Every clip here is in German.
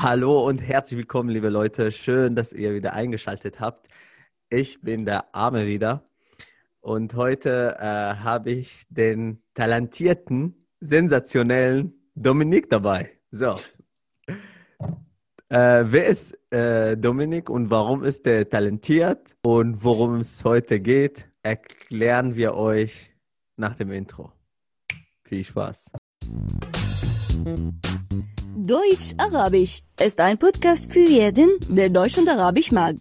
Hallo und herzlich willkommen, liebe Leute. Schön, dass ihr wieder eingeschaltet habt. Ich bin der Arme wieder und heute äh, habe ich den talentierten, sensationellen Dominik dabei. So. Äh, wer ist äh, Dominik und warum ist er talentiert und worum es heute geht, erklären wir euch nach dem Intro. Viel Spaß. Deutsch-Arabisch ist ein Podcast für jeden, der Deutsch und Arabisch mag.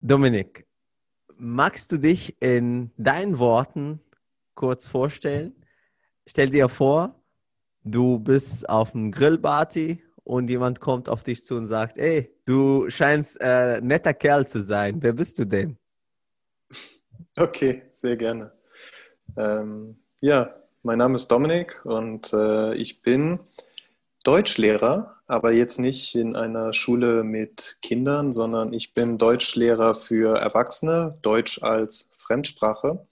Dominik, magst du dich in deinen Worten kurz vorstellen? Stell dir vor, du bist auf einem Grillparty und jemand kommt auf dich zu und sagt, ey, du scheinst äh, netter Kerl zu sein. Wer bist du denn? Okay, sehr gerne. Ähm, ja, mein Name ist Dominik und äh, ich bin Deutschlehrer, aber jetzt nicht in einer Schule mit Kindern, sondern ich bin Deutschlehrer für Erwachsene, Deutsch als Fremdsprache.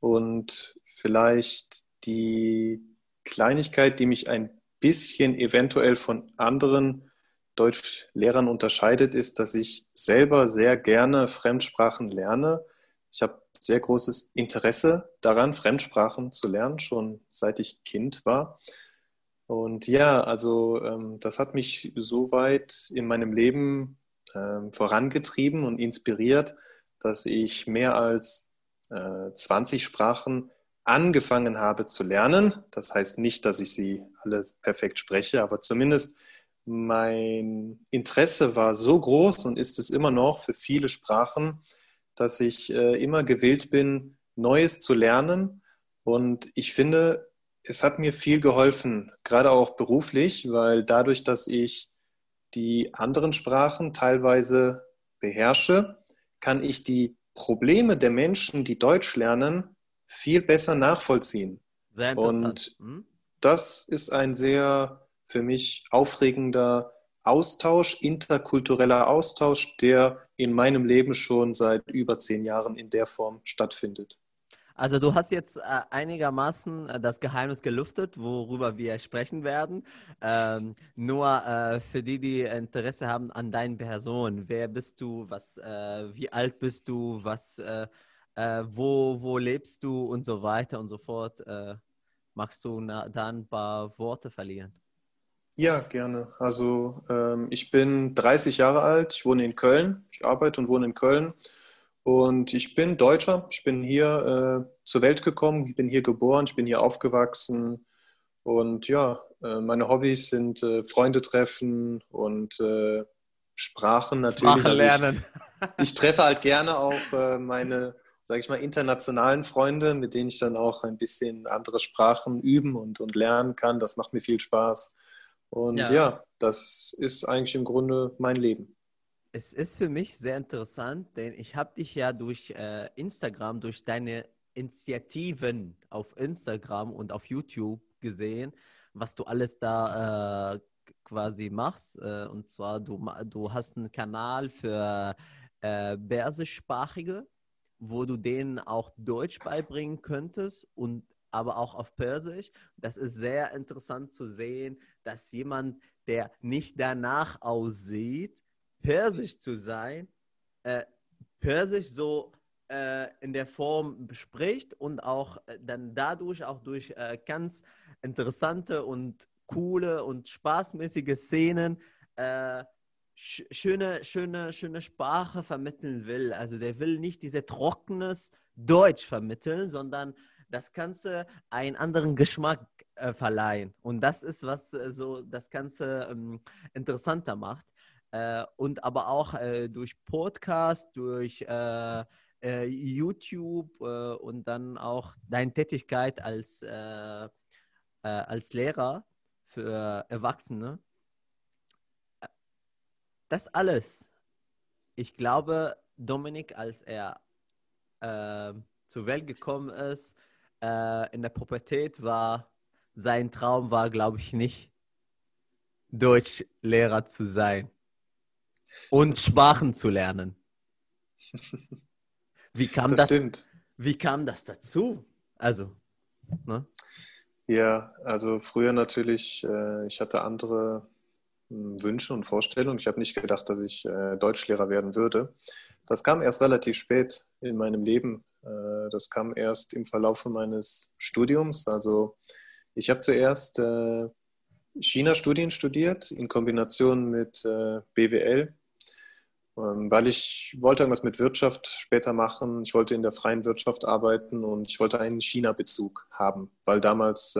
Und vielleicht die Kleinigkeit, die mich ein bisschen eventuell von anderen Deutschlehrern unterscheidet, ist, dass ich selber sehr gerne Fremdsprachen lerne. Ich habe sehr großes Interesse daran, Fremdsprachen zu lernen, schon seit ich Kind war. Und ja, also ähm, das hat mich so weit in meinem Leben ähm, vorangetrieben und inspiriert, dass ich mehr als äh, 20 Sprachen angefangen habe zu lernen. Das heißt nicht, dass ich sie alles perfekt spreche, aber zumindest mein Interesse war so groß und ist es immer noch für viele Sprachen, dass ich äh, immer gewillt bin, Neues zu lernen. Und ich finde, es hat mir viel geholfen, gerade auch beruflich, weil dadurch, dass ich die anderen Sprachen teilweise beherrsche, kann ich die Probleme der Menschen, die Deutsch lernen, viel besser nachvollziehen. Sehr interessant. Und hm? das ist ein sehr für mich aufregender Austausch, interkultureller Austausch, der in meinem Leben schon seit über zehn Jahren in der Form stattfindet. Also du hast jetzt äh, einigermaßen äh, das Geheimnis gelüftet, worüber wir sprechen werden. Ähm, nur äh, für die, die Interesse haben an deinen Person, wer bist du, was, äh, wie alt bist du, was, äh, äh, wo, wo lebst du und so weiter und so fort. magst du na, da ein paar Worte verlieren? Ja, gerne. Also ähm, ich bin 30 Jahre alt, ich wohne in Köln, ich arbeite und wohne in Köln und ich bin Deutscher, ich bin hier äh, zur Welt gekommen, ich bin hier geboren, ich bin hier aufgewachsen und ja, äh, meine Hobbys sind äh, Freunde treffen und äh, Sprachen natürlich. Sprachen also lernen. ich, ich, treffe halt gerne auch äh, meine, sage ich mal, internationalen Freunde, mit denen ich dann auch ein bisschen andere Sprachen üben und, und lernen kann. Das macht mir viel Spaß. Und ja. ja, das ist eigentlich im Grunde mein Leben. Es ist für mich sehr interessant, denn ich habe dich ja durch äh, Instagram, durch deine Initiativen auf Instagram und auf YouTube gesehen, was du alles da äh, quasi machst. Äh, und zwar, du, du hast einen Kanal für äh, Persischsprachige, wo du denen auch Deutsch beibringen könntest und aber auch auf Persisch. Das ist sehr interessant zu sehen, dass jemand, der nicht danach aussieht, Persisch zu sein, äh, Persisch so äh, in der Form spricht und auch äh, dann dadurch auch durch äh, ganz interessante und coole und spaßmäßige Szenen äh, schöne, schöne, schöne Sprache vermitteln will. Also der will nicht diese trockenes Deutsch vermitteln, sondern das Ganze einen anderen Geschmack äh, verleihen. Und das ist, was äh, so das Ganze ähm, interessanter macht. Äh, und aber auch äh, durch Podcast, durch äh, äh, YouTube und dann auch deine Tätigkeit als, als Lehrer für Erwachsene. Das alles. Ich glaube, Dominik, als er zur Welt gekommen ist, äh, in der Pubertät war, sein Traum war, glaube ich, nicht, Deutschlehrer zu sein und Sprachen zu lernen. Wie kam das? das wie kam das dazu? Also, ne? Ja, also früher natürlich, äh, ich hatte andere hm, Wünsche und Vorstellungen. Ich habe nicht gedacht, dass ich äh, Deutschlehrer werden würde. Das kam erst relativ spät in meinem Leben. Äh, das kam erst im Verlauf meines Studiums. Also ich habe zuerst äh, China-Studien studiert in Kombination mit äh, BWL, ähm, weil ich wollte irgendwas mit Wirtschaft später machen. Ich wollte in der freien Wirtschaft arbeiten und ich wollte einen China-Bezug haben, weil damals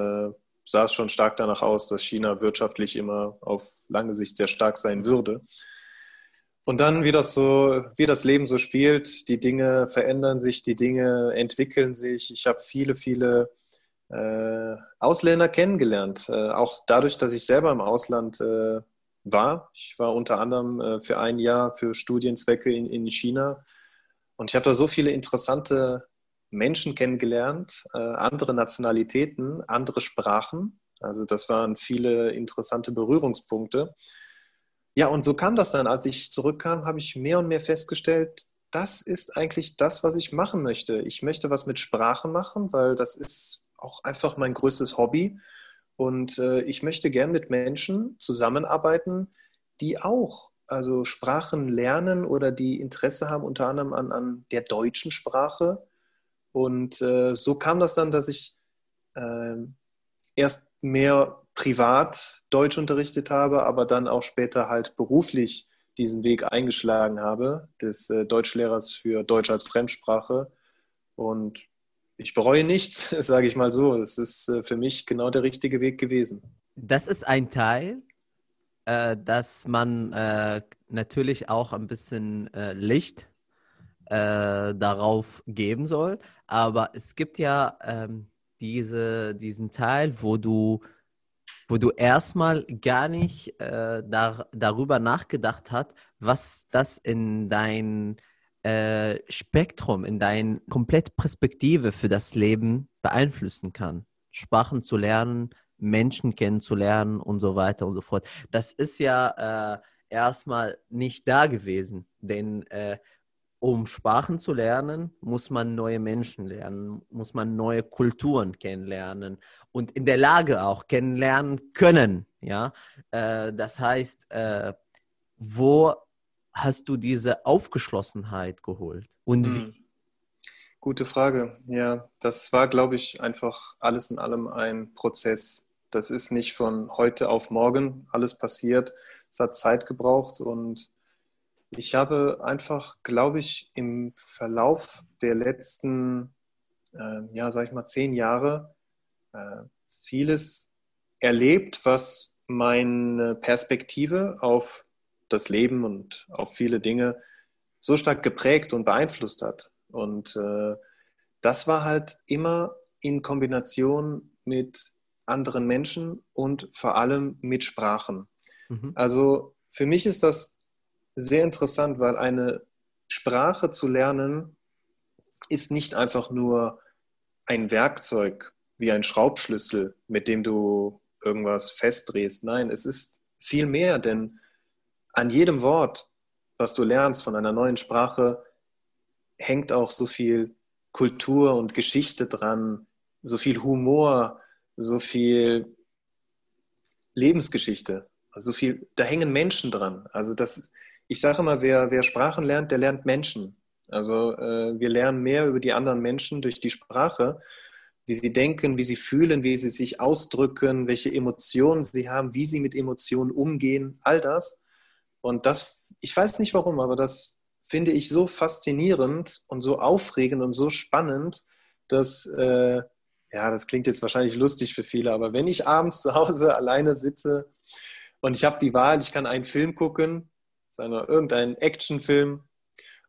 sah es schon stark danach aus, dass China wirtschaftlich immer auf lange Sicht sehr stark sein würde. Und dann, wie das so, wie das Leben so spielt, die Dinge verändern sich, die Dinge entwickeln sich. Ich habe viele, viele äh, Ausländer kennengelernt. Äh, auch dadurch, dass ich selber im Ausland äh, war. Ich war unter anderem äh, für ein Jahr für Studienzwecke in, in China. Und ich habe da so viele interessante Menschen kennengelernt, äh, andere Nationalitäten, andere Sprachen. Also das waren viele interessante Berührungspunkte. Ja, und so kam das dann. Als ich zurückkam, habe ich mehr und mehr festgestellt, das ist eigentlich das, was ich machen möchte. Ich möchte was mit Sprache machen, weil das ist auch einfach mein größtes Hobby. Und äh, ich möchte gern mit Menschen zusammenarbeiten, die auch also Sprachen lernen oder die Interesse haben unter anderem an, an der deutschen Sprache und äh, so kam das dann, dass ich äh, erst mehr privat Deutsch unterrichtet habe, aber dann auch später halt beruflich diesen Weg eingeschlagen habe, des äh, Deutschlehrers für Deutsch als Fremdsprache. Und ich bereue nichts, sage ich mal so. Es ist äh, für mich genau der richtige Weg gewesen. Das ist ein Teil, äh, dass man äh, natürlich auch ein bisschen Licht äh, darauf geben soll. Aber es gibt ja ähm, diese, diesen Teil, wo du, wo du erstmal gar nicht äh, dar, darüber nachgedacht hast, was das in dein äh, Spektrum, in deine komplette Perspektive für das Leben beeinflussen kann. Sprachen zu lernen, Menschen kennenzulernen und so weiter und so fort. Das ist ja äh, erstmal nicht da gewesen, denn äh, um Sprachen zu lernen, muss man neue Menschen lernen, muss man neue Kulturen kennenlernen und in der Lage auch kennenlernen können. Ja, äh, das heißt, äh, wo hast du diese Aufgeschlossenheit geholt und hm. wie? Gute Frage. Ja, das war, glaube ich, einfach alles in allem ein Prozess. Das ist nicht von heute auf morgen alles passiert. Es hat Zeit gebraucht und ich habe einfach, glaube ich, im Verlauf der letzten, äh, ja, sag ich mal, zehn Jahre vieles erlebt, was meine Perspektive auf das Leben und auf viele Dinge so stark geprägt und beeinflusst hat. Und äh, das war halt immer in Kombination mit anderen Menschen und vor allem mit Sprachen. Mhm. Also für mich ist das sehr interessant, weil eine Sprache zu lernen ist nicht einfach nur ein Werkzeug wie ein Schraubschlüssel, mit dem du irgendwas festdrehst. Nein, es ist viel mehr, denn an jedem Wort, was du lernst von einer neuen Sprache, hängt auch so viel Kultur und Geschichte dran, so viel Humor, so viel Lebensgeschichte, so viel, da hängen Menschen dran. Also das, ich sage immer, wer, wer Sprachen lernt, der lernt Menschen. Also äh, wir lernen mehr über die anderen Menschen durch die Sprache, wie sie denken, wie sie fühlen, wie sie sich ausdrücken, welche Emotionen sie haben, wie sie mit Emotionen umgehen, all das. Und das, ich weiß nicht warum, aber das finde ich so faszinierend und so aufregend und so spannend, dass, äh, ja, das klingt jetzt wahrscheinlich lustig für viele, aber wenn ich abends zu Hause alleine sitze und ich habe die Wahl, ich kann einen Film gucken sondern irgendein Actionfilm.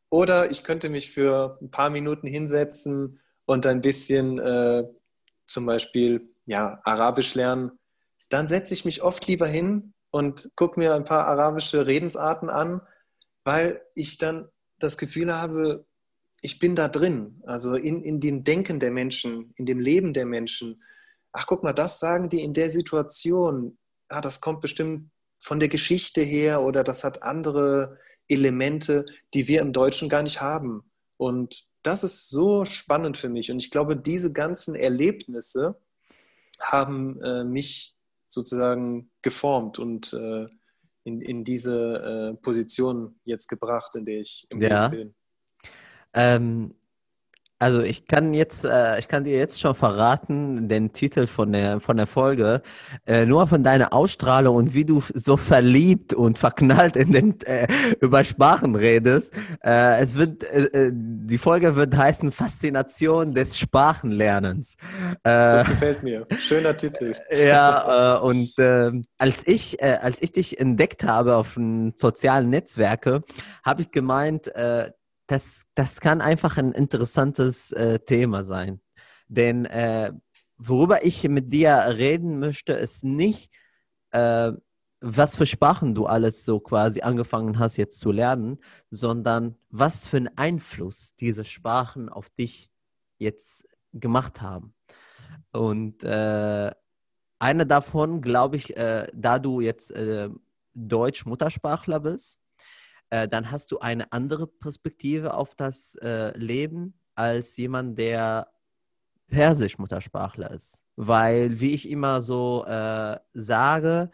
Oder ich könnte mich für ein paar Minuten hinsetzen und ein bisschen äh, zum Beispiel ja, Arabisch lernen. Dann setze ich mich oft lieber hin und gucke mir ein paar arabische Redensarten an, weil ich dann das Gefühl habe, ich bin da drin, also in, in dem Denken der Menschen, in dem Leben der Menschen. Ach, guck mal, das sagen die in der Situation. Ah, das kommt bestimmt von der Geschichte her oder das hat andere Elemente, die wir im Deutschen gar nicht haben. Und das ist so spannend für mich. Und ich glaube, diese ganzen Erlebnisse haben äh, mich sozusagen geformt und äh, in, in diese äh, Position jetzt gebracht, in der ich im Ja. Leben bin. Ähm, also ich kann jetzt, äh, ich kann dir jetzt schon verraten, den Titel von der, von der Folge, äh, nur von deiner Ausstrahlung und wie du so verliebt und verknallt in den, äh, über Sprachen redest. Äh, es wird, äh, äh, die Folge wird heißen Faszination des Sprachenlernens. Äh, Das gefällt mir. Schöner Titel. ja, äh, und äh, als ich, äh, als ich dich entdeckt habe auf den sozialen Netzwerke, habe ich gemeint, äh, das, das kann einfach ein interessantes äh, Thema sein. Denn äh, worüber ich mit dir reden möchte, ist nicht, äh, was für Sprachen du alles so quasi angefangen hast jetzt zu lernen, sondern was für einen Einfluss diese Sprachen auf dich jetzt gemacht haben. Und äh, eine davon, glaube ich, äh, da du jetzt äh, Deutsch-Muttersprachler bist, äh, dann hast du eine andere Perspektive auf das äh, Leben als jemand, der Persisch-Muttersprachler ist. Weil, wie ich immer so äh, sage,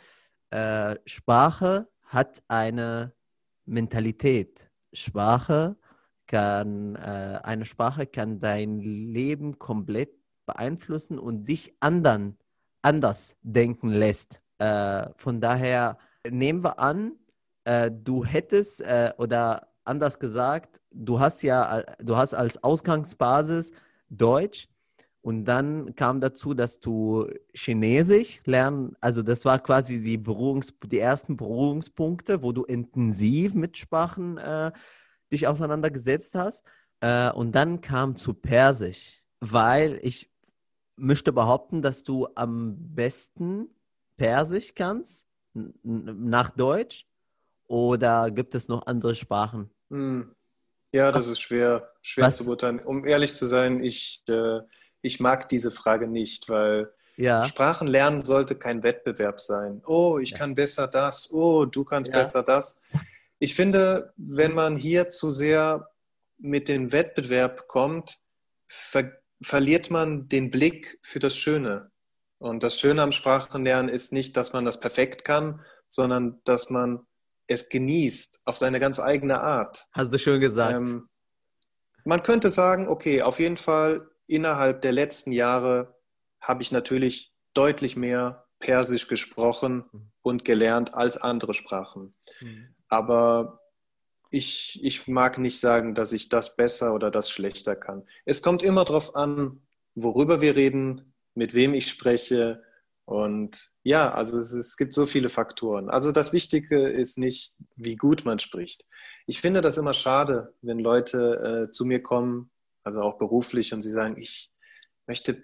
äh, Sprache hat eine Mentalität. Sprache kann, äh, eine Sprache kann dein Leben komplett beeinflussen und dich anderen anders denken lässt. Äh, von daher nehmen wir an, äh, du hättest äh, oder anders gesagt, du hast ja, äh, du hast als Ausgangsbasis Deutsch und dann kam dazu, dass du Chinesisch lernen, also das war quasi die Berührungs, die ersten Berührungspunkte, wo du intensiv mit Sprachen äh, dich auseinandergesetzt hast. Äh, und dann kam zu Persisch, weil ich möchte behaupten, dass du am besten Persisch kannst, nach Deutsch. Oder gibt es noch andere Sprachen? Hm. Ja, das ist schwer, schwer was- zu beurteilen. Um ehrlich zu sein, ich, äh, ich mag diese Frage nicht, weil Ja, Sprachen lernen sollte kein Wettbewerb sein. Oh, ich Ja. kann besser das. Oh, du kannst Ja. besser das. Ich finde, wenn man hier zu sehr mit dem Wettbewerb kommt, ver verliert man den Blick für das Schöne. Und das Schöne am Sprachenlernen ist nicht, dass man das perfekt kann, sondern dass man es genießt auf seine ganz eigene Art. hast du schön gesagt. Ähm, man könnte sagen, okay, auf jeden Fall innerhalb der letzten Jahre habe ich natürlich deutlich mehr Persisch gesprochen und gelernt als andere Sprachen. Aber ich, ich mag nicht sagen, dass ich das besser oder das schlechter kann. Es kommt immer darauf an, worüber wir reden, mit wem ich spreche. Und ja, also es, es gibt so viele Faktoren. Also das Wichtige ist nicht, wie gut man spricht. Ich finde das immer schade, wenn Leute äh, zu mir kommen, also auch beruflich, und sie sagen, ich möchte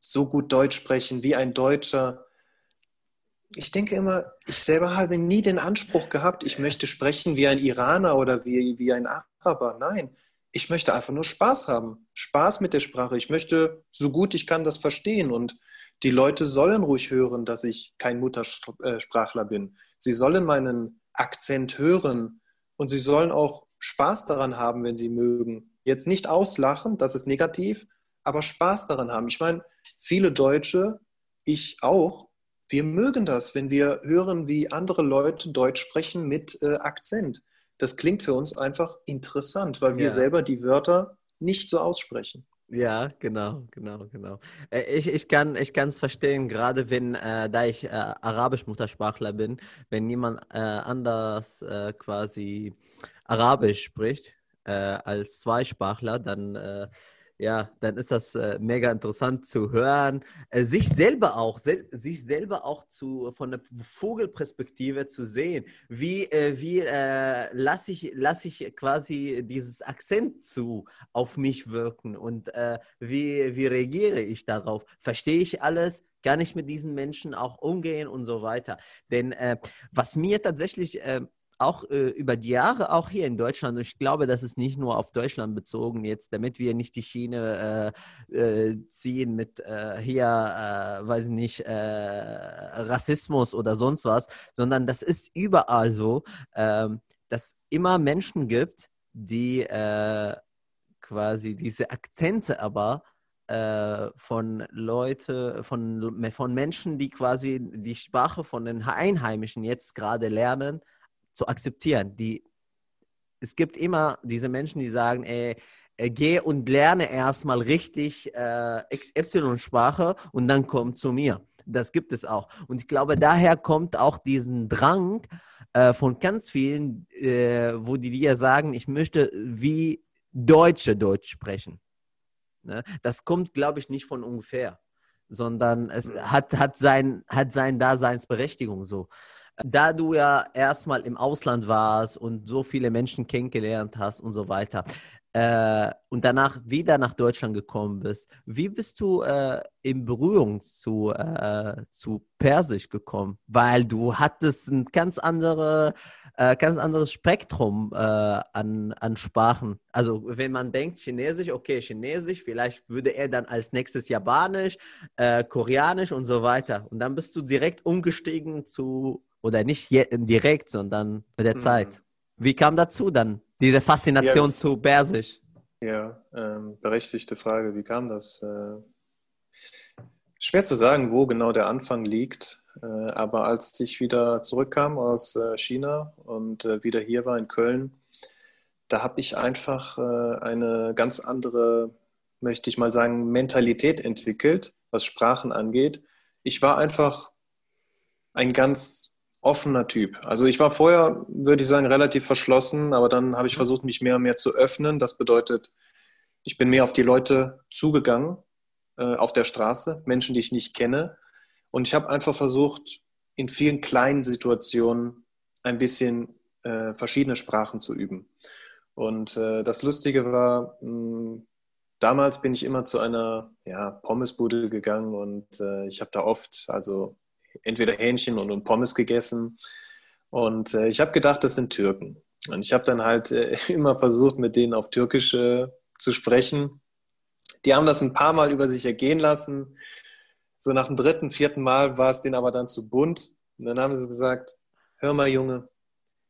so gut Deutsch sprechen wie ein Deutscher. Ich denke immer, ich selber habe nie den Anspruch gehabt, ich möchte sprechen wie ein Iraner oder wie, wie ein Araber. Nein, ich möchte einfach nur Spaß haben. Spaß mit der Sprache. Ich möchte so gut ich kann das verstehen. Und die Leute sollen ruhig hören, dass ich kein Muttersprachler bin. Sie sollen meinen Akzent hören und sie sollen auch Spaß daran haben, wenn sie mögen. Jetzt nicht auslachen, das ist negativ, aber Spaß daran haben. Ich meine, viele Deutsche, ich auch, wir mögen das, wenn wir hören, wie andere Leute Deutsch sprechen mit äh, Akzent. Das klingt für uns einfach interessant, weil wir Ja. selber die Wörter nicht so aussprechen. Ja, genau, genau, genau. Äh, Ich, ich kann ich verstehen, gerade wenn, äh, da ich äh, Arabisch-Muttersprachler bin, wenn jemand äh, anders äh, quasi Arabisch spricht äh, als Zweisprachler, dann äh, ja, dann ist das äh, mega interessant zu hören, äh, sich selber auch, sel sich selber auch zu von der Vogelperspektive zu sehen. Wie äh, wie äh, lasse ich lasse ich quasi dieses Akzent zu auf mich wirken und äh, wie, wie reagiere ich darauf? Verstehe ich alles? Kann ich mit diesen Menschen auch umgehen und so weiter? Denn äh, was mir tatsächlich äh, auch äh, über die Jahre, auch hier in Deutschland, und ich glaube, das ist nicht nur auf Deutschland bezogen jetzt, damit wir nicht die Schiene äh, äh, ziehen mit äh, hier, äh, weiß ich nicht, äh, Rassismus oder sonst was, sondern das ist überall so, ähm, dass immer Menschen gibt, die quasi diese Akzente aber von Leute, von, von Menschen, die quasi die Sprache von den Einheimischen jetzt gerade lernen, zu akzeptieren. Die, es gibt immer diese Menschen, die sagen, ey, äh, geh und lerne erstmal richtig äh, XY-Sprache und dann komm zu mir. Das gibt es auch. Und ich glaube, daher kommt auch diesen Drang äh, von ganz vielen, äh, wo die dir sagen, ich möchte wie Deutsche Deutsch sprechen. Ne? Das kommt, glaube ich, nicht von ungefähr, sondern es mhm. hat, hat, sein, hat sein Daseinsberechtigung so. Da du ja erstmal im Ausland warst und so viele Menschen kennengelernt hast und so weiter, äh, und danach wieder nach Deutschland gekommen bist, wie bist du äh, in Berührung zu, äh, zu Persisch gekommen? Weil du hattest ein ganz, andere, äh, ganz anderes Spektrum äh, an, an Sprachen. Also wenn man denkt Chinesisch, okay, Chinesisch, vielleicht würde er dann als nächstes Japanisch, äh, Koreanisch und so weiter. Und dann bist du direkt umgestiegen zu, oder nicht direkt, sondern mit der mhm. Zeit. Wie kam dazu dann? Diese Faszination ja, zu Persisch. Ja, ähm, berechtigte Frage. Wie kam das? Äh, schwer zu sagen, wo genau der Anfang liegt. Äh, aber als ich wieder zurückkam aus äh, China und äh, wieder hier war in Köln, da habe ich einfach äh, eine ganz andere, möchte ich mal sagen, Mentalität entwickelt, was Sprachen angeht. Ich war einfach ein ganz offener Typ. Also ich war vorher, würde ich sagen, relativ verschlossen, aber dann habe ich versucht, mich mehr und mehr zu öffnen. Das bedeutet, ich bin mehr auf die Leute zugegangen, äh, auf der Straße, Menschen, die ich nicht kenne. Und ich habe einfach versucht, in vielen kleinen Situationen ein bisschen äh, verschiedene Sprachen zu üben. Und äh, das Lustige war, mh, hm, damals bin ich immer zu einer ja, Pommesbude gegangen und ich habe da oft, also entweder Hähnchen und, Pommes gegessen. Und äh, ich habe gedacht, das sind Türken. Und ich habe dann halt äh, immer versucht, mit denen auf Türkisch äh, zu sprechen. Die haben das ein paar Mal über sich ergehen lassen. So nach dem dritten, vierten Mal war es denen aber dann zu bunt. Und dann haben sie gesagt, hör mal Junge,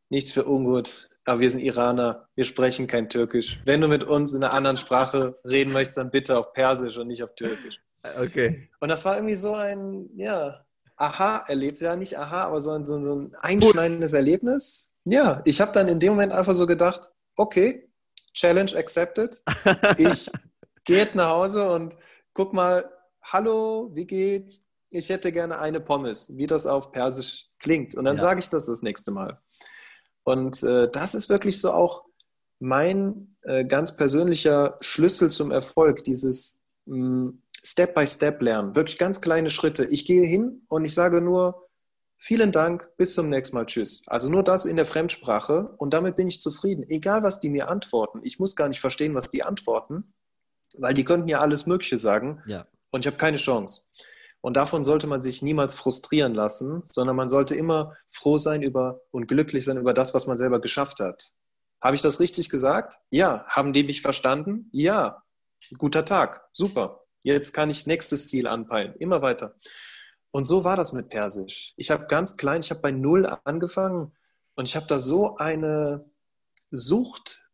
nichts für ungut, aber wir sind Iraner, wir sprechen kein Türkisch. Wenn du mit uns in einer anderen Sprache reden möchtest, dann bitte auf Persisch und nicht auf Türkisch. Okay. Und das war irgendwie so ein, ja, Aha erlebt. Ja, nicht Aha, aber so ein, so ein einschneidendes Erlebnis. Ja, ich habe dann in dem Moment einfach so gedacht, okay, Challenge accepted. Ich gehe jetzt nach Hause und guck mal, hallo, wie geht's? Ich hätte gerne eine Pommes, wie das auf Persisch klingt. Und dann ja. sage ich das das nächste Mal. Und äh, das ist wirklich so auch mein äh, ganz persönlicher Schlüssel zum Erfolg, dieses mh, mm, Step by Step lernen. Wirklich ganz kleine Schritte. Ich gehe hin und ich sage nur, vielen Dank, bis zum nächsten Mal, tschüss. Also nur das in der Fremdsprache und damit bin ich zufrieden. Egal, was die mir antworten. Ich muss gar nicht verstehen, was die antworten, weil die könnten ja alles Mögliche sagen ja. und ich habe keine Chance. Und davon sollte man sich niemals frustrieren lassen, sondern man sollte immer froh sein über und glücklich sein über das, was man selber geschafft hat. Habe ich das richtig gesagt? Ja. Haben die mich verstanden? Ja. Guter Tag. Super. Jetzt kann ich nächstes Ziel anpeilen, immer weiter. Und so war das mit Persisch. Ich habe ganz klein, ich habe bei Null angefangen und ich habe da so eine Sucht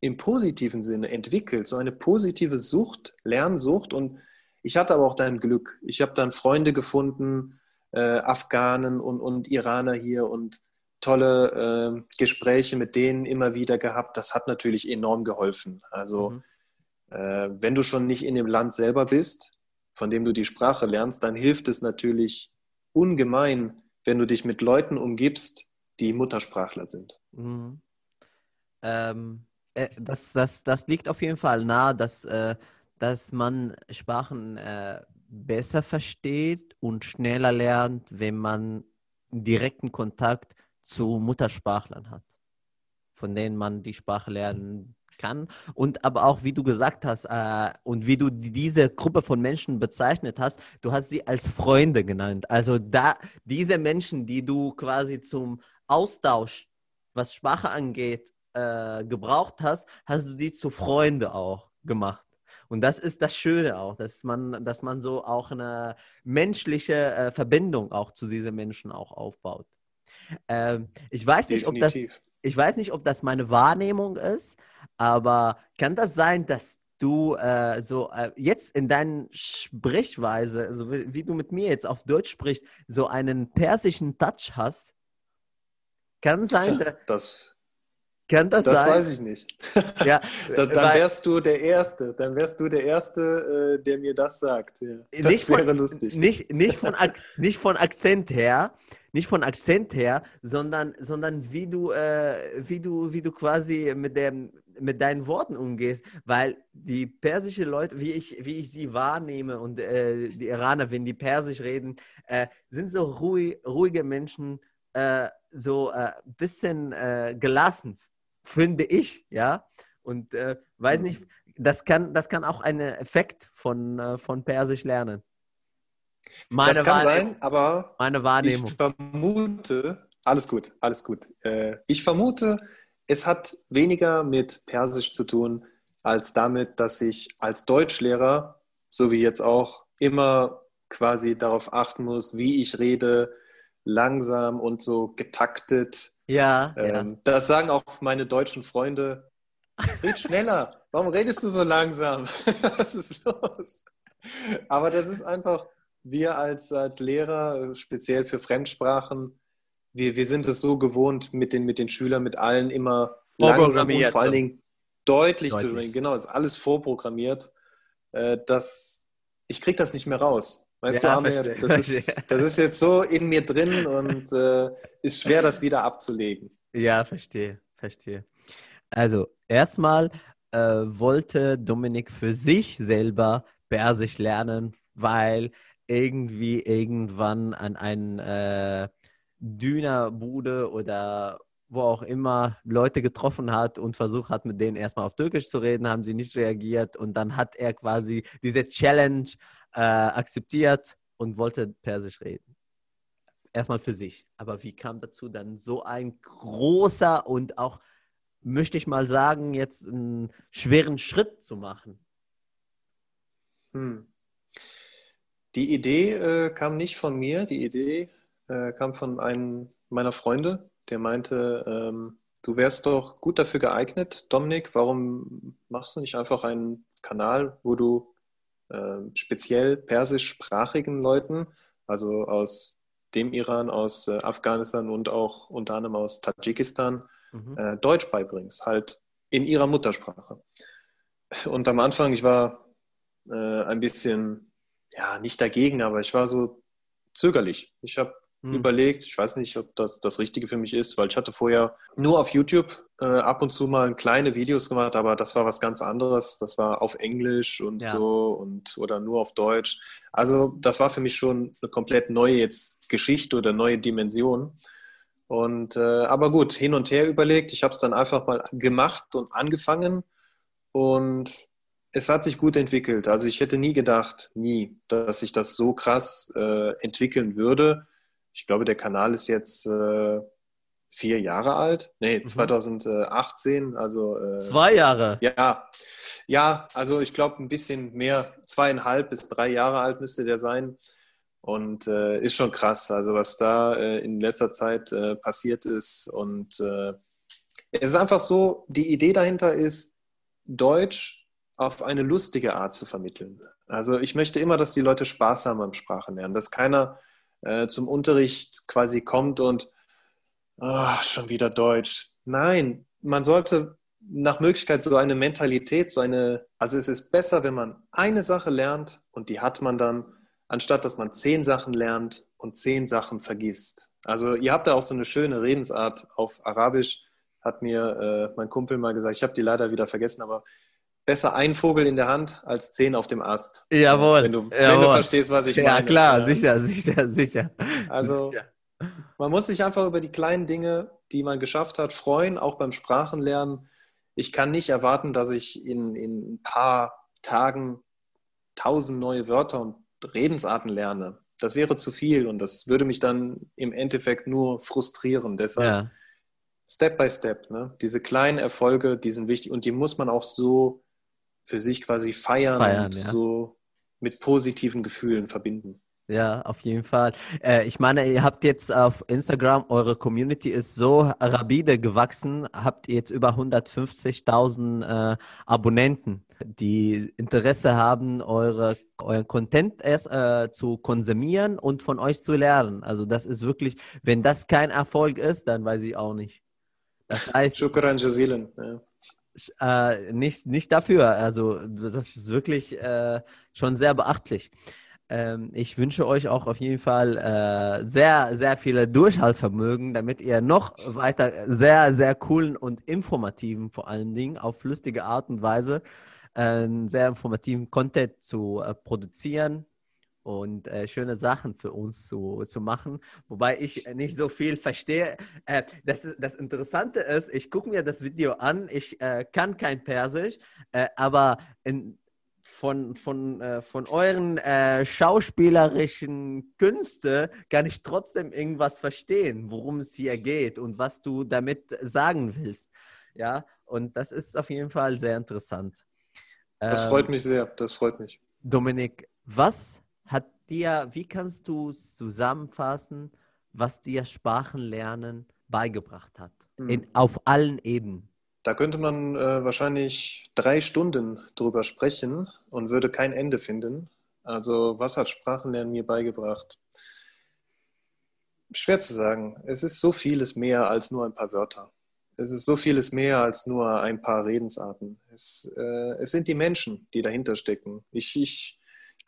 im positiven Sinne entwickelt, so eine positive Sucht, Lernsucht. Und ich hatte aber auch dein Glück. Ich habe dann Freunde gefunden, äh, Afghanen und, und Iraner hier und tolle äh, Gespräche mit denen immer wieder gehabt. Das hat natürlich enorm geholfen. Also mhm wenn du schon nicht in dem Land selber bist, von dem du die Sprache lernst, dann hilft es natürlich ungemein, wenn du dich mit Leuten umgibst, die Muttersprachler sind. Mhm. Ähm, äh, das, das, das liegt auf jeden Fall nahe, dass, äh, dass man Sprachen äh, besser versteht und schneller lernt, wenn man direkten Kontakt zu Muttersprachlern hat, von denen man die Sprache lernen kann. Und aber auch, wie du gesagt hast, äh, und wie du diese Gruppe von Menschen bezeichnet hast, du hast sie als Freunde genannt. Also da diese Menschen, die du quasi zum Austausch, was Sprache angeht, äh, gebraucht hast, hast du die zu Freunde auch gemacht. Und das ist das Schöne auch, dass man, dass man so auch eine menschliche äh, Verbindung auch zu diesen Menschen auch aufbaut. Ähm, ich weiß nicht, ob das, ich weiß nicht, ob das meine Wahrnehmung ist, aber kann das sein, dass du äh, so äh, jetzt in deiner Sprechweise, also wie, wie, du mit mir jetzt auf Deutsch sprichst, so einen persischen Touch hast. Kann sein, dass, das kann das, das sein? Das weiß ich nicht. Ja, dann, dann wärst du der Erste. Dann wärst du der Erste, äh, der mir das sagt. Ja. Das nicht wäre von, lustig. Nicht, nicht, von nicht von Akzent her, nicht von Akzent her, sondern, sondern wie du, äh, wie du, wie du quasi mit dem mit deinen Worten umgehst, weil die persische Leute, wie ich, wie ich sie wahrnehme und äh, die Iraner, wenn die Persisch reden, äh, sind so ruhig, ruhige Menschen, äh, so ein äh, bisschen gelassen, finde ich, ja. Und äh, weiß nicht, das kann, das kann auch ein Effekt von, äh, von Persisch lernen. Meine das kann sein, aber meine Wahrnehmung. ich vermute, alles gut, alles gut. Äh, ich vermute, es hat weniger mit Persisch zu tun, als damit, dass ich als Deutschlehrer, so wie jetzt auch, immer quasi darauf achten muss, wie ich rede, langsam und so getaktet ja, ähm, ja. Das sagen auch meine deutschen Freunde. Red schneller. Warum redest du so langsam? Was ist los? Aber das ist einfach, wir als, als Lehrer, speziell für Fremdsprachen, wir, wir sind es so gewohnt, mit den, mit den Schülern, mit allen immer langsam und vor allen Dingen deutlich, deutlich. zu reden. Genau, ist alles vorprogrammiert. Äh, dass ich kriege das nicht mehr raus. Weißt ja, du, Amir, das ist, das ist jetzt so in mir drin und äh, ist schwer, das wieder abzulegen. Ja, verstehe, verstehe. Also, erstmal äh, wollte Dominik für sich selber Persisch lernen, weil irgendwie irgendwann an einen äh, Dönerbude oder wo auch immer Leute getroffen hat und versucht hat, mit denen erstmal auf Türkisch zu reden, haben sie nicht reagiert und dann hat er quasi diese Challenge äh, akzeptiert und wollte Persisch reden. Erstmal für sich. Aber wie kam dazu dann so ein großer und auch, möchte ich mal sagen, jetzt einen schweren Schritt zu machen? Hm. Die Idee äh, kam nicht von mir, die Idee äh, kam von einem meiner Freunde, der meinte, ähm, du wärst doch gut dafür geeignet, Dominik, warum machst du nicht einfach einen Kanal, wo du äh, speziell persischsprachigen Leuten, also aus dem Iran, aus äh, Afghanistan und auch unter anderem aus Tadschikistan, mhm. äh, Deutsch beibringst, halt in ihrer Muttersprache. Und am Anfang, ich war äh, ein bisschen, ja, nicht dagegen, aber ich war so zögerlich. Ich habe hm. überlegt. Ich weiß nicht, ob das das Richtige für mich ist, weil ich hatte vorher nur auf YouTube äh, ab und zu mal kleine Videos gemacht, aber das war was ganz anderes. Das war auf Englisch und ja. so und oder nur auf Deutsch. Also das war für mich schon eine komplett neue jetzt Geschichte oder neue Dimension. Und äh, aber gut, hin und her überlegt. Ich habe es dann einfach mal gemacht und angefangen und es hat sich gut entwickelt. Also ich hätte nie gedacht, nie, dass sich das so krass äh, entwickeln würde ich glaube, der Kanal ist jetzt äh, vier Jahre alt. Nee, mhm. 2018, also. Äh, Zwei Jahre. Ja, ja, also ich glaube ein bisschen mehr, zweieinhalb bis drei Jahre alt müsste der sein. Und äh, ist schon krass, also was da äh, in letzter Zeit äh, passiert ist. Und äh, es ist einfach so, die Idee dahinter ist, Deutsch auf eine lustige Art zu vermitteln. Also ich möchte immer, dass die Leute Spaß haben beim Sprachenlernen, dass keiner äh, zum Unterricht quasi kommt und oh, schon wieder Deutsch. Nein, man sollte nach Möglichkeit so eine Mentalität, so eine, also es ist besser, wenn man eine Sache lernt und die hat man dann, anstatt dass man zehn Sachen lernt und zehn Sachen vergisst. Also ihr habt da auch so eine schöne Redensart auf Arabisch, hat mir äh, mein Kumpel mal gesagt, ich habe die leider wieder vergessen, aber besser ein Vogel in der Hand als zehn auf dem Ast. Jawohl. Wenn du, jawohl. Wenn du verstehst, was ich ja, meine. Ja, klar, sicher, sicher, sicher. Also, sicher. man muss sich einfach über die kleinen Dinge, die man geschafft hat, freuen, auch beim Sprachenlernen. Ich kann nicht erwarten, dass ich in, in ein paar Tagen tausend neue Wörter und Redensarten lerne. Das wäre zu viel und das würde mich dann im Endeffekt nur frustrieren. Deshalb ja. Step by Step. Ne? Diese kleinen Erfolge, die sind wichtig und die muss man auch so für sich quasi feiern, feiern und ja. so mit positiven Gefühlen verbinden. Ja, auf jeden Fall. Äh, ich meine, ihr habt jetzt auf Instagram, eure Community ist so rapide gewachsen, habt ihr jetzt über 150.000 äh, Abonnenten. die Interesse haben, eure, euren Content erst äh, zu konsumieren und von euch zu lernen. Also das ist wirklich, wenn das kein Erfolg ist, dann weiß ich auch nicht. Das heißt, Shukran jazilan. Ja. Äh, nicht, nicht dafür. Also das ist wirklich äh, schon sehr beachtlich. Ähm, ich wünsche euch auch auf jeden Fall äh, sehr, sehr viele Durchhaltvermögen, damit ihr noch weiter sehr, sehr coolen und informativen, vor allen Dingen auf lustige Art und Weise, äh, sehr informativen Content zu äh, produzieren und äh, schöne Sachen für uns zu, zu machen. Wobei ich nicht so viel verstehe. Äh, das, das Interessante ist, ich gucke mir das Video an, ich äh, kann kein Persisch, äh, aber in, von, von, äh, von euren äh, schauspielerischen Künste kann ich trotzdem irgendwas verstehen, worum es hier geht und was du damit sagen willst. Ja, und das ist auf jeden Fall sehr interessant. Das ähm, freut mich sehr, das freut mich. Dominik, was hat dir, wie kannst du zusammenfassen, was dir Sprachenlernen beigebracht hat? Mhm. In, auf allen Ebenen. Da könnte man äh, wahrscheinlich drei Stunden drüber sprechen und würde kein Ende finden. Also, was hat Sprachenlernen mir beigebracht? Schwer zu sagen. Es ist so vieles mehr als nur ein paar Wörter. Es ist so vieles mehr als nur ein paar Redensarten. Es, äh, es sind die Menschen, die dahinter stecken. Ich, ich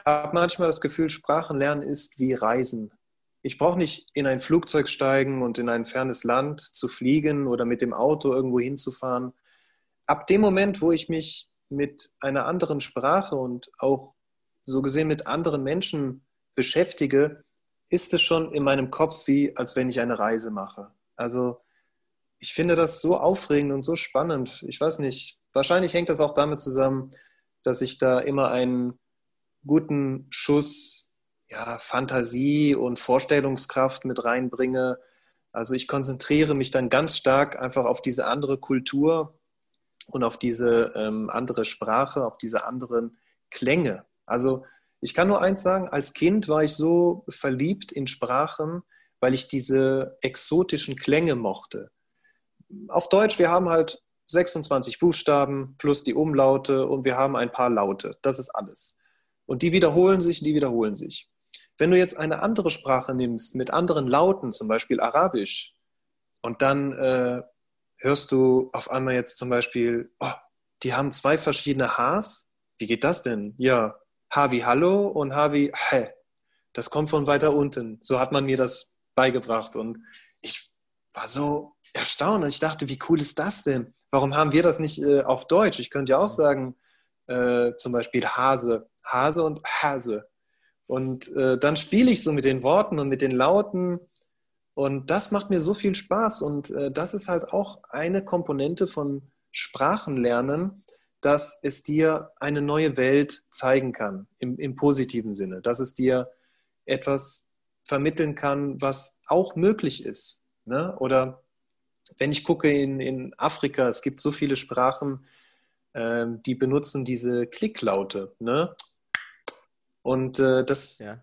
habe manchmal das Gefühl, Sprachenlernen ist wie Reisen. Ich brauche nicht in ein Flugzeug steigen und in ein fernes Land zu fliegen oder mit dem Auto irgendwo hinzufahren. Ab dem Moment, wo ich mich mit einer anderen Sprache und auch so gesehen mit anderen Menschen beschäftige, ist es schon in meinem Kopf wie, als wenn ich eine Reise mache. Also ich finde das so aufregend und so spannend. Ich weiß nicht, wahrscheinlich hängt das auch damit zusammen, dass ich da immer einen guten Schuss ja, Fantasie und Vorstellungskraft mit reinbringe. Also ich konzentriere mich dann ganz stark einfach auf diese andere Kultur und auf diese ähm, andere Sprache, auf diese anderen Klänge. Also ich kann nur eins sagen, als Kind war ich so verliebt in Sprachen, weil ich diese exotischen Klänge mochte. Auf Deutsch, wir haben halt 26 Buchstaben plus die Umlaute und wir haben ein paar Laute. Das ist alles. Und die wiederholen sich, die wiederholen sich. Wenn du jetzt eine andere Sprache nimmst mit anderen Lauten, zum Beispiel Arabisch, und dann äh, hörst du auf einmal jetzt zum Beispiel, oh, die haben zwei verschiedene Hs. Wie geht das denn? Ja, H wie Hallo und H wie Hä. Das kommt von weiter unten. So hat man mir das beigebracht. Und ich war so erstaunt und ich dachte, wie cool ist das denn? Warum haben wir das nicht äh, auf Deutsch? Ich könnte ja auch sagen, äh, zum Beispiel Hase, Hase und Hase. Und äh, dann spiele ich so mit den Worten und mit den Lauten. Und das macht mir so viel Spaß. Und äh, das ist halt auch eine Komponente von Sprachenlernen, dass es dir eine neue Welt zeigen kann, im, im positiven Sinne. Dass es dir etwas vermitteln kann, was auch möglich ist. Ne? Oder wenn ich gucke in, in Afrika, es gibt so viele Sprachen, äh, die benutzen diese Klicklaute. Ne? Und äh, das, ja.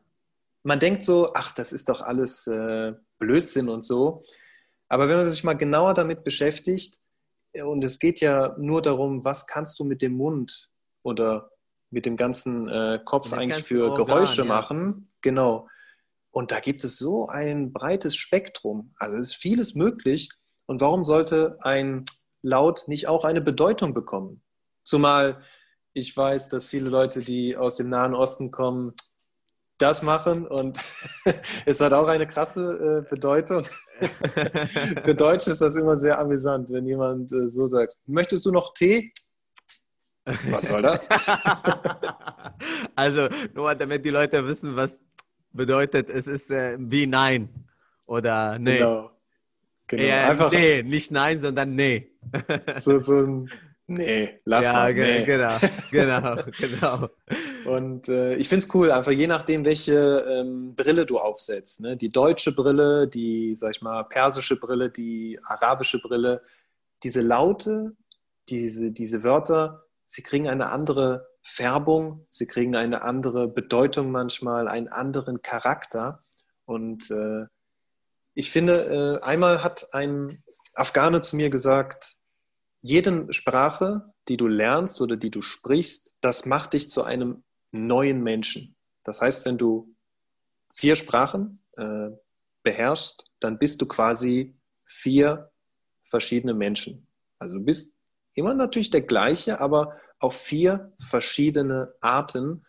man denkt so, ach, das ist doch alles äh, Blödsinn und so. Aber wenn man sich mal genauer damit beschäftigt, äh, und es geht ja nur darum, was kannst du mit dem Mund oder mit dem ganzen äh, Kopf eigentlich für Organ, Geräusche ja. machen, genau. Und da gibt es so ein breites Spektrum. Also es ist vieles möglich. Und warum sollte ein Laut nicht auch eine Bedeutung bekommen? Zumal ich weiß, dass viele Leute, die aus dem Nahen Osten kommen, das machen und es hat auch eine krasse äh, Bedeutung. Für Deutsche ist das immer sehr amüsant, wenn jemand äh, so sagt, möchtest du noch Tee? Was soll das? also nur damit die Leute wissen, was bedeutet, es ist äh, wie Nein oder Nee. Genau. genau. Einfach, nee, nicht Nein, sondern Nee. so, so ein Nee, lass ja, mal. Nee. Genau, genau, genau. Und äh, ich finde es cool, einfach je nachdem, welche ähm, Brille du aufsetzt. Ne? Die deutsche Brille, die, sag ich mal, persische Brille, die arabische Brille, diese Laute, diese, diese Wörter, sie kriegen eine andere Färbung, sie kriegen eine andere Bedeutung manchmal, einen anderen Charakter. Und äh, ich finde, äh, einmal hat ein Afghane zu mir gesagt, jede Sprache die du lernst oder die du sprichst, das macht dich zu einem neuen Menschen. Das heißt, wenn du vier Sprachen äh, beherrschst, dann bist du quasi vier verschiedene Menschen. Also du bist immer natürlich der gleiche, aber auf vier verschiedene Arten.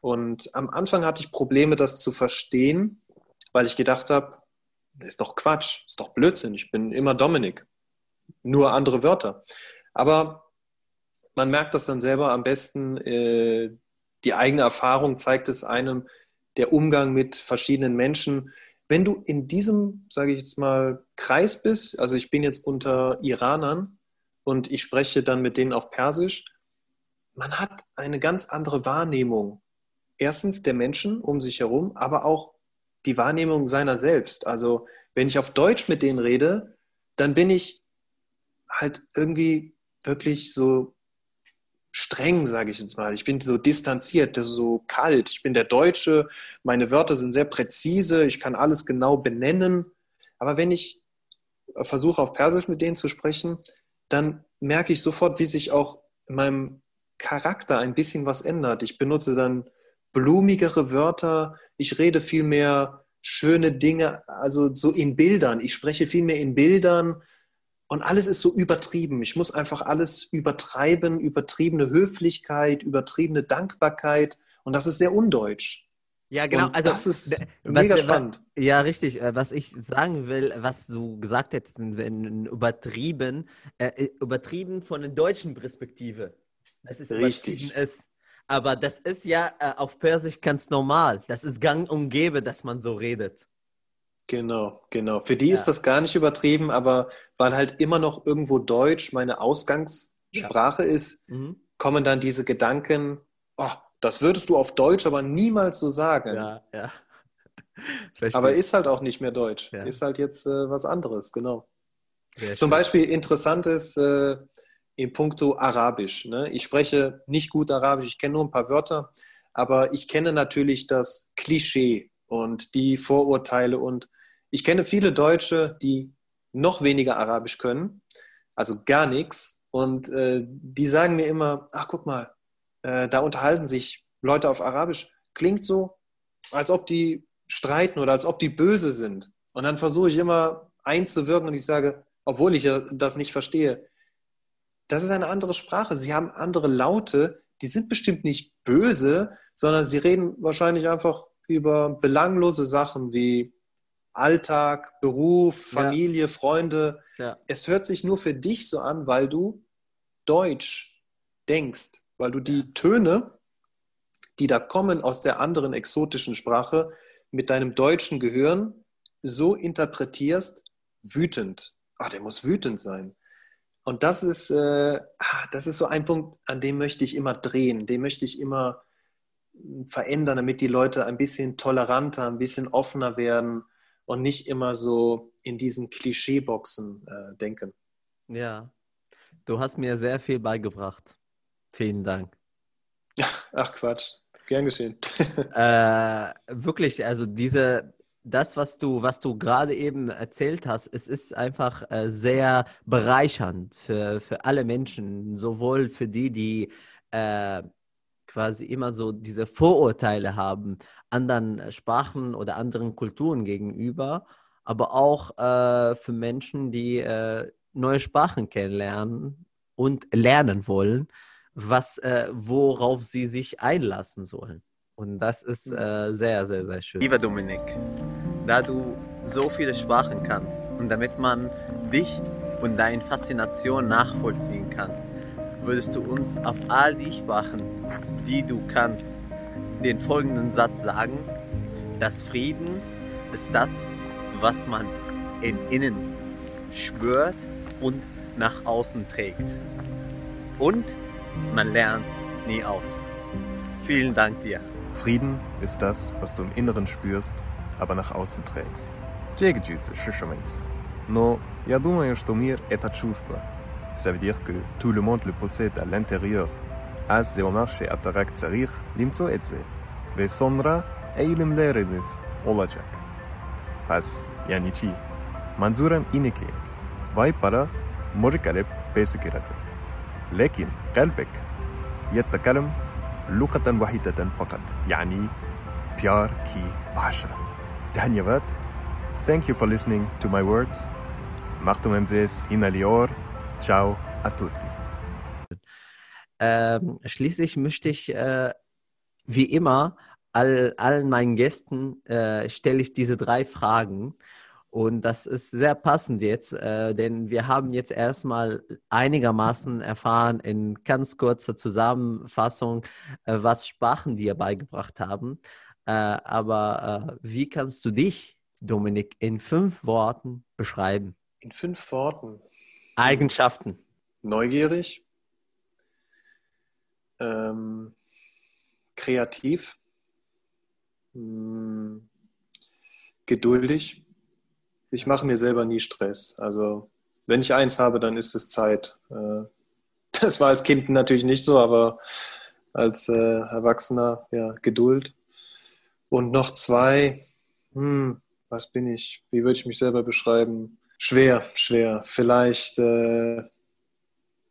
Und am Anfang hatte ich Probleme, das zu verstehen, weil ich gedacht habe, ist doch Quatsch, ist doch Blödsinn, ich bin immer Dominik. Nur andere Wörter. Aber man merkt das dann selber am besten. Äh, die eigene Erfahrung zeigt es einem, der Umgang mit verschiedenen Menschen. Wenn du in diesem, sage ich jetzt mal, Kreis bist, also ich bin jetzt unter Iranern und ich spreche dann mit denen auf Persisch, man hat eine ganz andere Wahrnehmung. Erstens der Menschen um sich herum, aber auch die Wahrnehmung seiner selbst. Also wenn ich auf Deutsch mit denen rede, dann bin ich halt irgendwie wirklich so streng, sage ich jetzt mal. Ich bin so distanziert, so kalt. Ich bin der Deutsche, meine Wörter sind sehr präzise, ich kann alles genau benennen. Aber wenn ich versuche, auf Persisch mit denen zu sprechen, dann merke ich sofort, wie sich auch in meinem Charakter ein bisschen was ändert. Ich benutze dann blumigere Wörter, ich rede viel mehr schöne Dinge, also so in Bildern. Ich spreche viel mehr in Bildern und alles ist so übertrieben. Ich muss einfach alles übertreiben, übertriebene Höflichkeit, übertriebene Dankbarkeit und das ist sehr undeutsch. Ja, genau. Und also, das ist mega was, spannend. Ja, richtig. Äh, was ich sagen will, was du gesagt hättest, übertrieben, äh, übertrieben von der deutschen Perspektive. Das ist richtig. Ist. Aber das ist ja äh, auf Persisch ganz normal. Das ist gang und gäbe, dass man so redet. Genau, genau. Für die ja. ist das gar nicht übertrieben, aber weil halt immer noch irgendwo Deutsch meine Ausgangssprache ja. ist, mhm. kommen dann diese Gedanken, oh, das würdest du auf Deutsch aber niemals so sagen. Ja, ja. aber ist halt auch nicht mehr Deutsch. Ja. Ist halt jetzt äh, was anderes, genau. Zum Beispiel interessant ist, äh, in puncto Arabisch. Ne? Ich spreche nicht gut Arabisch, ich kenne nur ein paar Wörter, aber ich kenne natürlich das Klischee und die Vorurteile und ich kenne viele Deutsche, die noch weniger Arabisch können, also gar nichts. Und äh, die sagen mir immer, ach guck mal, äh, da unterhalten sich Leute auf Arabisch. Klingt so, als ob die streiten oder als ob die böse sind. Und dann versuche ich immer einzuwirken und ich sage, obwohl ich das nicht verstehe, das ist eine andere Sprache. Sie haben andere Laute. Die sind bestimmt nicht böse, sondern sie reden wahrscheinlich einfach über belanglose Sachen wie Alltag, Beruf, Familie, ja. Freunde. Ja. Es hört sich nur für dich so an, weil du Deutsch denkst, weil du die Töne, die da kommen aus der anderen exotischen Sprache, mit deinem deutschen Gehirn so interpretierst, wütend. Ach, der muss wütend sein. Und das ist, äh, ah, das ist so ein Punkt, an dem möchte ich immer drehen, den möchte ich immer verändern, damit die Leute ein bisschen toleranter, ein bisschen offener werden und nicht immer so in diesen Klischeeboxen äh, denken. Ja, du hast mir sehr viel beigebracht. Vielen Dank. Ach Quatsch, gern geschehen. äh, wirklich, also diese, das, was du, was du gerade eben erzählt hast, es ist einfach äh, sehr bereichernd für, für alle Menschen, sowohl für die, die äh, quasi immer so diese Vorurteile haben anderen Sprachen oder anderen Kulturen gegenüber, aber auch äh, für Menschen, die äh, neue Sprachen kennenlernen und lernen wollen, was, äh, worauf sie sich einlassen sollen. Und das ist mhm. äh, sehr, sehr, sehr schön. Lieber Dominik, da du so viele Sprachen kannst und damit man dich und deine Faszination nachvollziehen kann, würdest du uns auf all die Sprachen, die du kannst, den folgenden Satz sagen. Das Frieden ist das, was man in innen spürt und nach außen trägt. Und man lernt nie aus. Vielen Dank dir. Frieden ist das, was du im Inneren spürst, aber nach außen трэкст. Джегджицы шишамейс. Но я думаю, что мир – это чувство. Ça veut dire que tout le monde le possède à l'intérieur. אז זה אומר שאתה רק צריך למצוא את זה. וסונרה eğilimleriniz olacak. Pas yani çi. Manzurem ineke. Vay para morikale pesukirate. لكن قلبك يتكلم لغة واحدة فقط يعني بيار كي باشا دهنيوات Thank you for listening to my words. Machtum Mzes Hinalior. Ciao a tutti. Ähm, schließlich möchte ich, äh, wie immer, all, allen meinen Gästen äh, stelle ich diese drei Fragen. Und das ist sehr passend jetzt, äh, denn wir haben jetzt erstmal einigermaßen erfahren in ganz kurzer Zusammenfassung, äh, was Sprachen dir beigebracht haben. Äh, aber äh, wie kannst du dich, Dominik, in fünf Worten beschreiben? In fünf Worten. Eigenschaften. Neugierig, ähm, kreativ, mh, hm, geduldig. Ich mache mir selber nie Stress. Also wenn ich eins habe, dann ist es Zeit. Äh, das war als Kind natürlich nicht so, aber als äh, Erwachsener, ja, Geduld. Und noch zwei, hm, was bin ich? Wie würde ich mich selber beschreiben? Schwer, schwer. Vielleicht äh,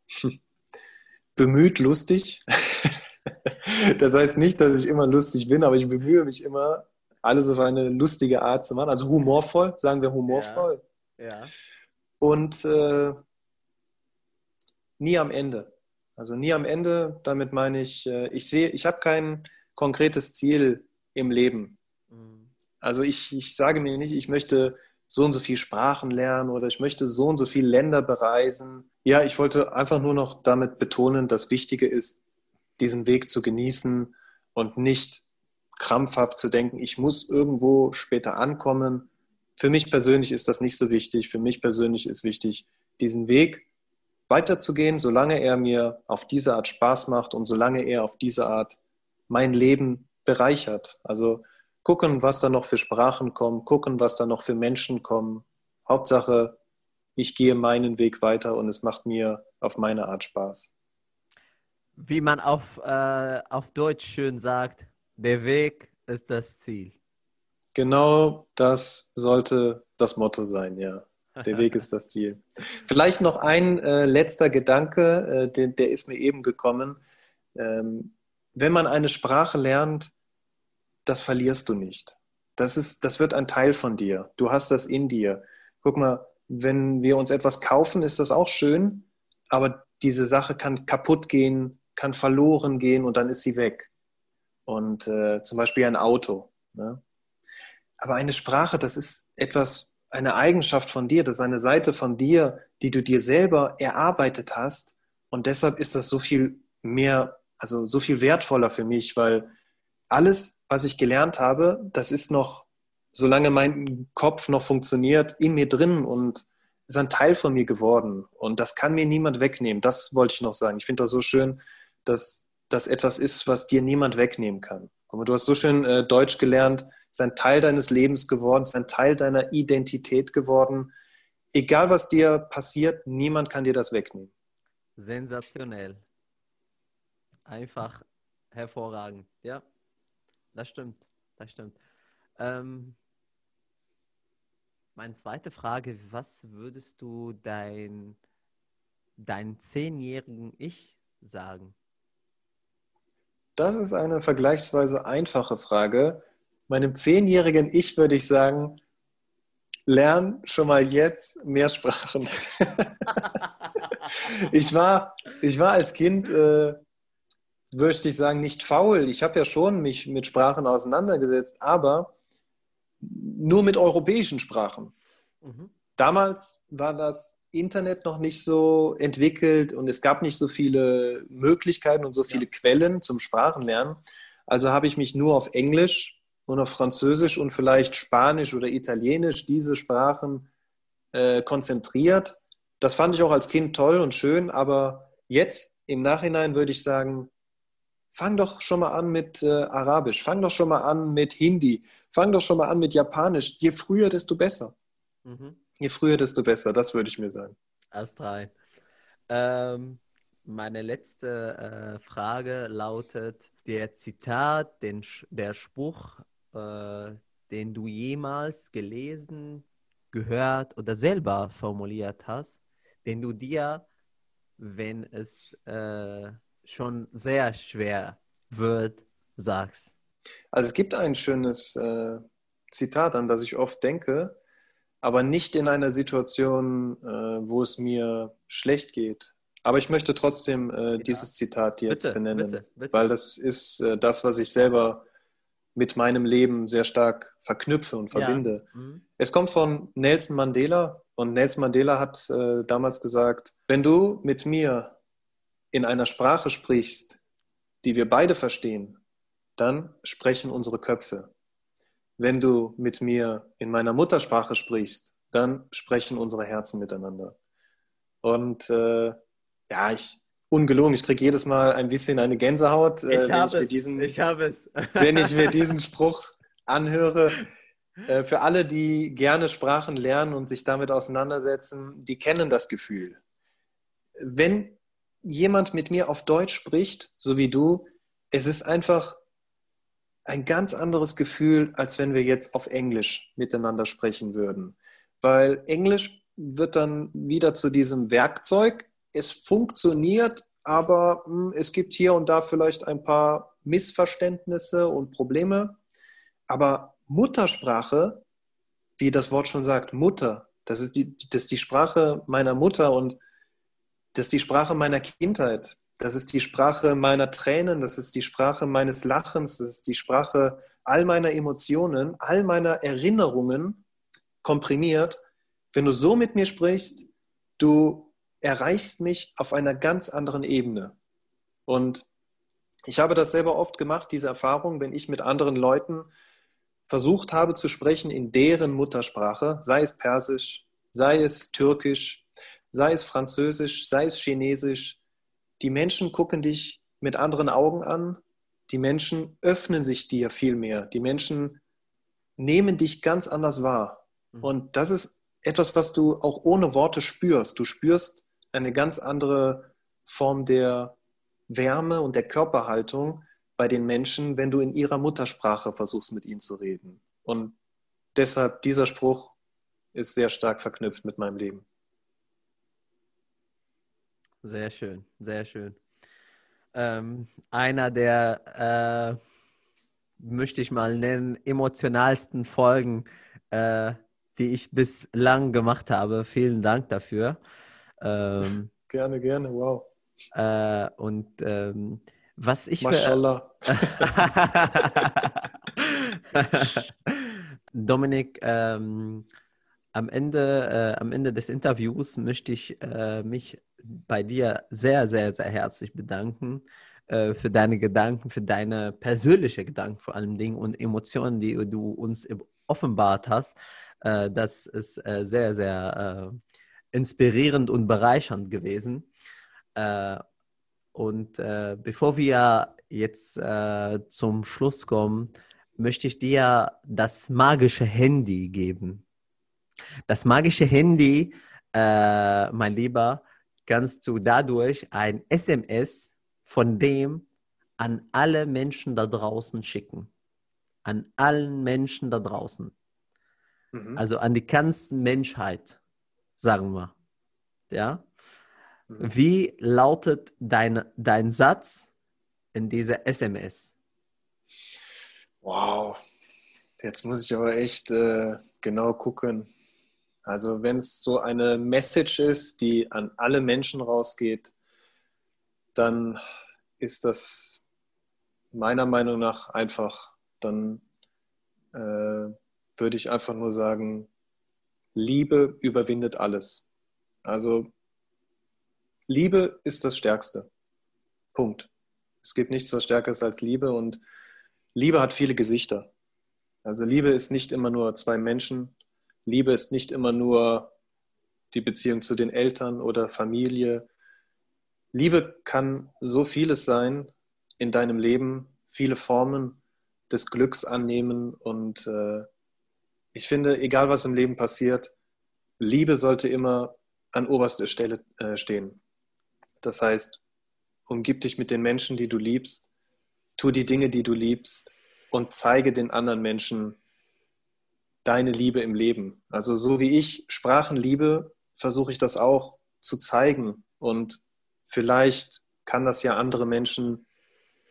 bemüht lustig. das heißt nicht, dass ich immer lustig bin, aber ich bemühe mich immer, alles auf eine lustige Art zu machen. Also humorvoll, sagen wir humorvoll. Ja. ja. Und äh, nie am Ende. Also nie am Ende, damit meine ich, äh, ich sehe, ich habe kein konkretes Ziel im Leben. Mhm. Also ich, ich sage mir nicht, ich möchte so und so viel Sprachen lernen oder ich möchte so und so viele Länder bereisen. Ja, ich wollte einfach nur noch damit betonen, das Wichtige ist, diesen Weg zu genießen und nicht krampfhaft zu denken, ich muss irgendwo später ankommen. Für mich persönlich ist das nicht so wichtig. Für mich persönlich ist wichtig, diesen Weg weiterzugehen, solange er mir auf diese Art Spaß macht und solange er auf diese Art mein Leben bereichert. Also gucken, was da noch für Sprachen kommen, gucken, was da noch für Menschen kommen. Hauptsache, ich gehe meinen Weg weiter und es macht mir auf meine Art Spaß. Wie man auf, äh, auf Deutsch schön sagt, der Weg ist das Ziel. Genau das sollte das Motto sein, ja. Der Weg ist das Ziel. Vielleicht noch ein äh, letzter Gedanke, äh, der, der, ist mir eben gekommen. Ähm, wenn man eine Sprache lernt, das verlierst du nicht. Das, ist, das wird ein Teil von dir. Du hast das in dir. Guck mal, wenn wir uns etwas kaufen, ist das auch schön, aber diese Sache kann kaputt gehen, kann verloren gehen und dann ist sie weg. Und äh, zum Beispiel ein Auto. Ne? Aber eine Sprache, das ist etwas, eine Eigenschaft von dir, das ist eine Seite von dir, die du dir selber erarbeitet hast. Und deshalb ist das so viel mehr, also so viel wertvoller für mich, weil alles, was ich gelernt habe, das ist noch, solange mein Kopf noch funktioniert, in mir drin und ist ein Teil von mir geworden. Und das kann mir niemand wegnehmen. Das wollte ich noch sagen. Ich finde das so schön, dass das etwas ist, was dir niemand wegnehmen kann. Aber du hast so schön äh, Deutsch gelernt, ist ein Teil deines Lebens geworden, ist ein Teil deiner Identität geworden. Egal, was dir passiert, niemand kann dir das wegnehmen. Sensationell. Einfach hervorragend, ja das stimmt. Das stimmt. Ähm, meine zweite Frage, was würdest du dein, dein zehnjährigen Ich sagen? Das ist eine vergleichsweise einfache Frage. Meinem zehnjährigen Ich würde ich sagen, lern schon mal jetzt mehr Sprachen. ich, war, ich war als Kind äh, würde ich sagen, nicht faul. Ich habe ja schon mich mit Sprachen auseinandergesetzt, aber nur mit europäischen Sprachen. Mhm. Damals war das Internet noch nicht so entwickelt und es gab nicht so viele Möglichkeiten und so viele ja. Quellen zum Sprachenlernen. Also habe ich mich nur auf Englisch und auf Französisch und vielleicht Spanisch oder Italienisch, diese Sprachen äh, konzentriert. Das fand ich auch als Kind toll und schön, aber jetzt im Nachhinein würde ich sagen, fang doch schon mal an mit äh, Arabisch, fang doch schon mal an mit Hindi, fang doch schon mal an mit Japanisch. Je früher, desto besser. Mhm. Je früher, desto besser, das würde ich mir sagen. Erst drei. Ähm, meine letzte äh, Frage lautet: Der Zitat, den, der Spruch, äh, den du jemals gelesen, gehört oder selber formuliert hast, den du dir wenn es äh, schon sehr schwer wird, sagst? Also es gibt ein schönes äh, Zitat, an das ich oft denke, aber nicht in einer Situation, äh, wo es mir schlecht geht. Aber ich möchte trotzdem äh, ja. dieses Zitat jetzt bitte, benennen, bitte, bitte. weil das ist äh, das, was ich selber mit meinem Leben sehr stark verknüpfe und verbinde. Ja. Mhm. Es kommt von Nelson Mandela und Nelson Mandela hat äh, damals gesagt, wenn du mit mir in einer Sprache sprichst, die wir beide verstehen, dann sprechen unsere Köpfe. Wenn du mit mir in meiner Muttersprache sprichst, dann sprechen unsere Herzen miteinander. Und äh, ja, ich ungelogen, ich kriege jedes Mal ein bisschen eine Gänsehaut, äh, wenn, ich mir diesen, ich wenn ich mir diesen Spruch anhöre. Äh, für alle, die gerne Sprachen lernen und sich damit auseinandersetzen, die kennen das Gefühl. Wenn jemand mit mir auf Deutsch spricht, so wie du, es ist einfach ein ganz anderes Gefühl, als wenn wir jetzt auf Englisch miteinander sprechen würden. Weil Englisch wird dann wieder zu diesem Werkzeug, es funktioniert, aber hm, es gibt hier und da vielleicht ein paar Missverständnisse und Probleme. Aber Muttersprache, wie das Wort schon sagt, Mutter, das ist die, das ist die Sprache meiner Mutter und das ist die Sprache meiner Kindheit. Das ist die Sprache meiner Tränen, das ist die Sprache meines Lachens, das ist die Sprache all meiner Emotionen, all meiner Erinnerungen komprimiert. Wenn du so mit mir sprichst, du erreichst mich auf einer ganz anderen Ebene. Und ich habe das selber oft gemacht, diese Erfahrung, wenn ich mit anderen Leuten versucht habe zu sprechen in deren Muttersprache, sei es Persisch, sei es Türkisch, sei es Französisch, sei es Chinesisch. Die Menschen gucken dich mit anderen Augen an, die Menschen öffnen sich dir viel mehr, die Menschen nehmen dich ganz anders wahr. Mhm. Und das ist etwas, was du auch ohne Worte spürst. Du spürst eine ganz andere Form der Wärme und der Körperhaltung bei den Menschen, wenn du in ihrer Muttersprache versuchst, mit ihnen zu reden. Und deshalb dieser Spruch ist sehr stark verknüpft mit meinem Leben. Sehr schön, sehr schön. Ähm, einer der, äh, möchte ich mal nennen, emotionalsten Folgen, äh, die ich bislang gemacht habe. Vielen Dank dafür. Ähm, gerne, gerne, wow. Äh, und ähm, was ich. Mashallah. Dominik, ähm, am, Ende, äh, am Ende des Interviews möchte ich äh, mich bei dir sehr, sehr, sehr herzlich bedanken äh, für deine Gedanken, für deine persönlichen Gedanken vor allem Dingen und Emotionen, die du uns offenbart hast. Äh, das ist äh, sehr, sehr inspirierend und bereichernd gewesen. Und bevor wir jetzt zum Schluss kommen, möchte ich dir das magische Handy geben. Das magische Handy, mein Lieber, kannst du dadurch ein SMS von dem an alle Menschen da draußen schicken. An allen Menschen da draußen. Mhm. Also an die ganze Menschheit sagen wir. Ja? Mhm. Wie lautet dein, dein Satz in dieser SMS? Wow, jetzt muss ich aber echt äh, genau gucken. Also wenn es so eine Message ist, die an alle Menschen rausgeht, dann ist das meiner Meinung nach einfach. Dann äh, würde ich einfach nur sagen, Liebe überwindet alles. Also Liebe ist das Stärkste. Punkt. Es gibt nichts, was stärker ist als Liebe und Liebe hat viele Gesichter. Also Liebe ist nicht immer nur zwei Menschen. Liebe ist nicht immer nur die Beziehung zu den Eltern oder Familie. Liebe kann so vieles sein in deinem Leben, viele Formen des Glücks annehmen und äh, ich finde, egal was im Leben passiert, Liebe sollte immer an oberster Stelle äh, stehen. Das heißt, umgib dich mit den Menschen, die du liebst, tu die Dinge, die du liebst und zeige den anderen Menschen deine Liebe im Leben. Also so wie ich Sprachen liebe, versuche ich das auch zu zeigen und vielleicht kann das ja andere Menschen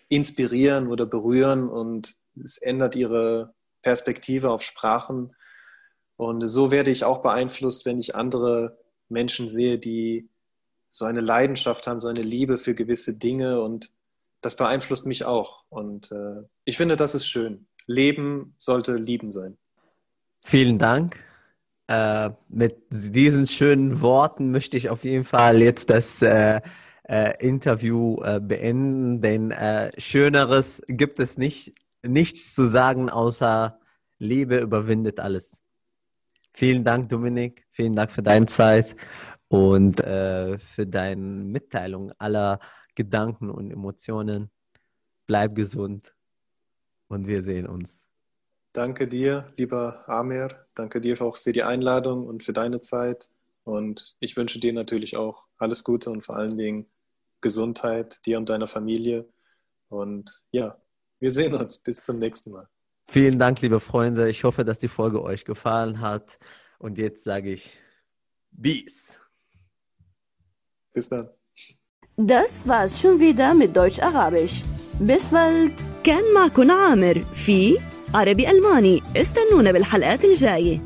inspirieren oder berühren und es ändert ihre Perspektive auf Sprachen. Und so werde ich auch beeinflusst, wenn ich andere Menschen sehe, die so eine Leidenschaft haben, so eine Liebe für gewisse Dinge und das beeinflusst mich auch. Und äh, ich finde, das ist schön. Leben sollte lieben sein. Vielen Dank. Äh, mit diesen schönen Worten möchte ich auf jeden Fall jetzt das äh, äh, Interview äh, beenden, denn äh, Schöneres gibt es nicht, nichts zu sagen, außer Liebe überwindet alles. Vielen Dank, Dominik. Vielen Dank für deine Zeit und äh, für deine Mitteilung aller Gedanken und Emotionen. Bleib gesund und wir sehen uns. Danke dir, lieber Amir. Danke dir auch für die Einladung und für deine Zeit. Und ich wünsche dir natürlich auch alles Gute und vor allen Dingen Gesundheit dir und deiner Familie. Und ja, wir sehen uns. Bis zum nächsten Mal. Vielen Dank, liebe Freunde. Ich hoffe, dass die Folge euch gefallen hat. Und jetzt sage ich Bis. Bis dann. Das war's schon wieder mit Deutsch-Arabisch. Bis bald. كان معكم عامر في عربي ألماني. استنونا بالحلقات الجاية.